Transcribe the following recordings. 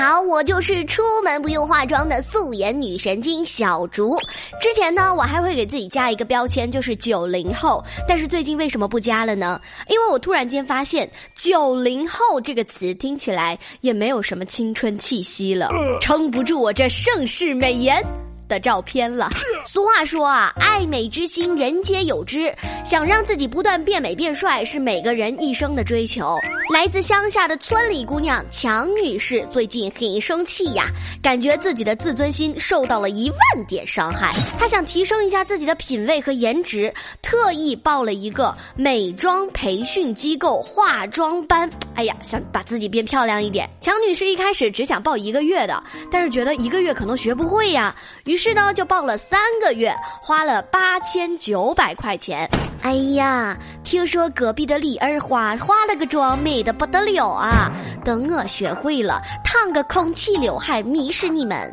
好，我就是出门不用化妆的素颜女神经小竹。之前呢，我还会给自己加一个标签，就是九零后。但是最近为什么不加了呢？因为我突然间发现“九零后”这个词听起来也没有什么青春气息了，撑不住我这盛世美颜。的照片了。俗话说啊，爱美之心人皆有之，想让自己不断变美变帅是每个人一生的追求。来自乡下的村里姑娘强女士最近很生气呀，感觉自己的自尊心受到了一万点伤害。她想提升一下自己的品味和颜值，特意报了一个美妆培训机构化妆班。哎呀，想把自己变漂亮一点。强女士一开始只想报一个月的，但是觉得一个月可能学不会呀，于。是是呢，就报了三个月，花了八千九百块钱。哎呀，听说隔壁的李二花化了个妆，美的不得了啊！等我学会了，烫个空气刘海，迷死你们。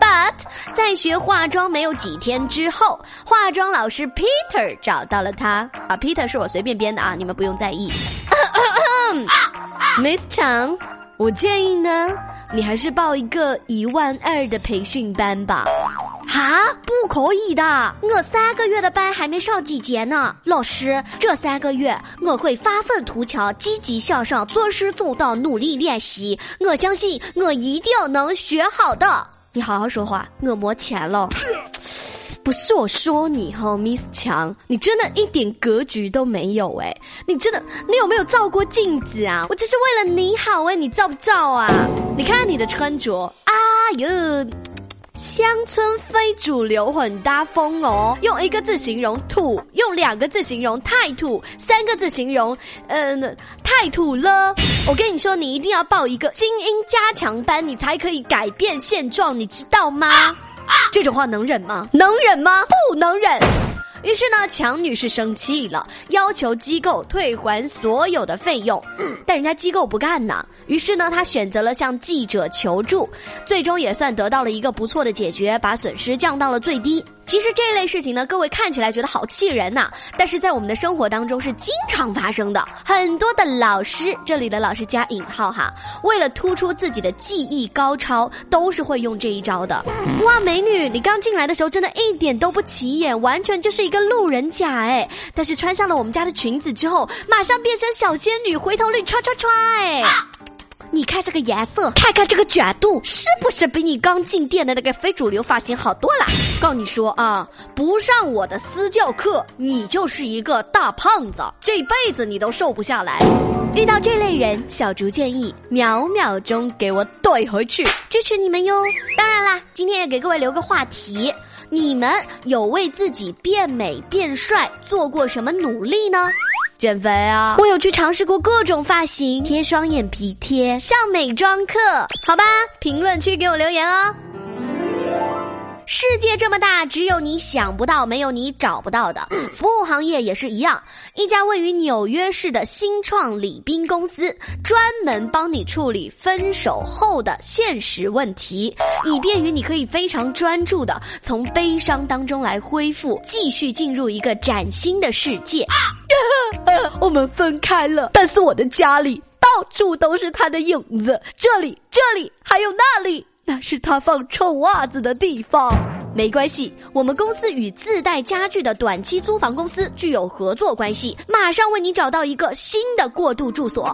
But 在学化妆没有几天之后，化妆老师 Peter 找到了他。啊，Peter 是我随便编的啊，你们不用在意。Miss Chang，我建议呢。你还是报一个一万二的培训班吧，哈，不可以的，我三个月的班还没上几节呢。老师，这三个月我会发愤图强，积极向上，做事做到，努力练习。我相信我一定能学好的。你好好说话，我没钱了。不是我说你哈，Miss 强，你真的一点格局都没有哎！你真的，你有没有照过镜子啊？我这是为了你好哎，你照不照啊？你看你的穿着，哎呦，乡村非主流混搭风哦！用一个字形容土，用两个字形容太土，三个字形容，嗯，太土了。我跟你说，你一定要报一个精英加强班，你才可以改变现状，你知道吗？这种话能忍吗？能忍吗？不能忍。于是呢，强女士生气了，要求机构退还所有的费用，但人家机构不干呢。于是呢，她选择了向记者求助，最终也算得到了一个不错的解决，把损失降到了最低。其实这类事情呢，各位看起来觉得好气人呐，但是在我们的生活当中是经常发生的。很多的老师，这里的老师加引号哈，为了突出自己的技艺高超，都是会用这一招的。哇，美女，你刚进来的时候真的一点都不起眼，完全就是一个路人甲哎。但是穿上了我们家的裙子之后，马上变成小仙女，回头率唰唰唰哎。你看这个颜色，看看这个卷度，是不是比你刚进店的那个非主流发型好多了？告你说啊，不上我的私教课，你就是一个大胖子，这辈子你都瘦不下来。遇到这类人，小竹建议秒秒钟给我怼回去，支持你们哟。当然啦，今天也给各位留个话题，你们有为自己变美变帅做过什么努力呢？减肥啊！我有去尝试过各种发型，贴双眼皮贴，上美妆课，好吧？评论区给我留言哦。世界这么大，只有你想不到，没有你找不到的。服务行业也是一样，一家位于纽约市的新创礼宾公司，专门帮你处理分手后的现实问题，以便于你可以非常专注的从悲伤当中来恢复，继续进入一个崭新的世界。我们分开了，但是我的家里到处都是他的影子，这里、这里还有那里。那是他放臭袜子的地方。没关系，我们公司与自带家具的短期租房公司具有合作关系，马上为你找到一个新的过渡住所。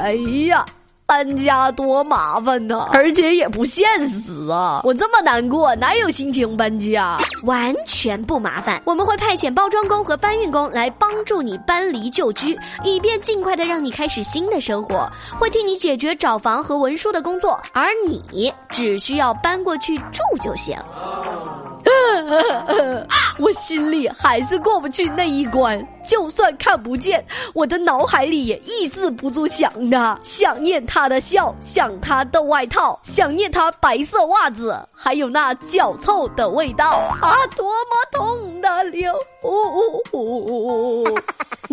哎呀！搬家多麻烦呢，而且也不现实啊！我这么难过，哪有心情搬家？完全不麻烦，我们会派遣包装工和搬运工来帮助你搬离旧居，以便尽快的让你开始新的生活。会替你解决找房和文书的工作，而你只需要搬过去住就行。我心里还是过不去那一关，就算看不见，我的脑海里也抑制不住想他，想念他的笑，想他的外套，想念他白色袜子，还有那脚臭的味道啊！多么痛的流！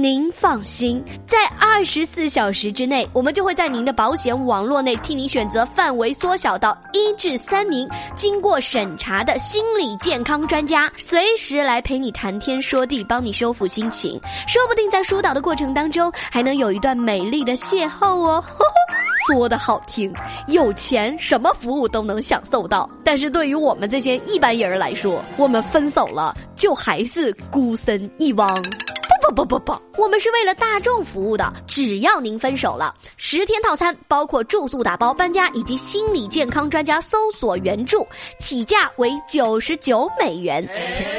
您放心，在二十四小时之内，我们就会在您的保险网络内替您选择范围缩小到一至三名、经过审查的心理健康专家，随时来陪你谈天说地，帮你修复心情。说不定在疏导的过程当中，还能有一段美丽的邂逅哦。说的好听，有钱什么服务都能享受到。但是对于我们这些一般人来说，我们分手了就还是孤身一汪。不不不不不，我们是为了大众服务的。只要您分手了，十天套餐包括住宿打包、搬家以及心理健康专家搜索援助，起价为九十九美元。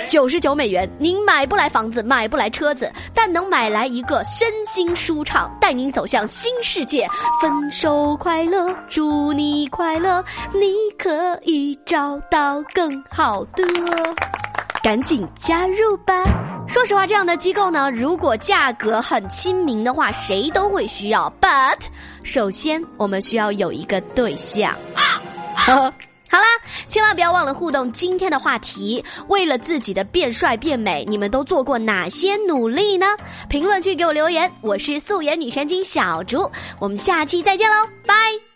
九十九美元，您买不来房子，买不来车子，但能买来一个身心舒畅，带您走向新世界。分手快乐，祝你快乐，你可以找到更好的，赶紧加入吧。说实话，这样的机构呢，如果价格很亲民的话，谁都会需要。But，首先我们需要有一个对象。好啦，千万不要忘了互动今天的话题。为了自己的变帅变美，你们都做过哪些努力呢？评论区给我留言。我是素颜女神经小竹，我们下期再见喽，拜。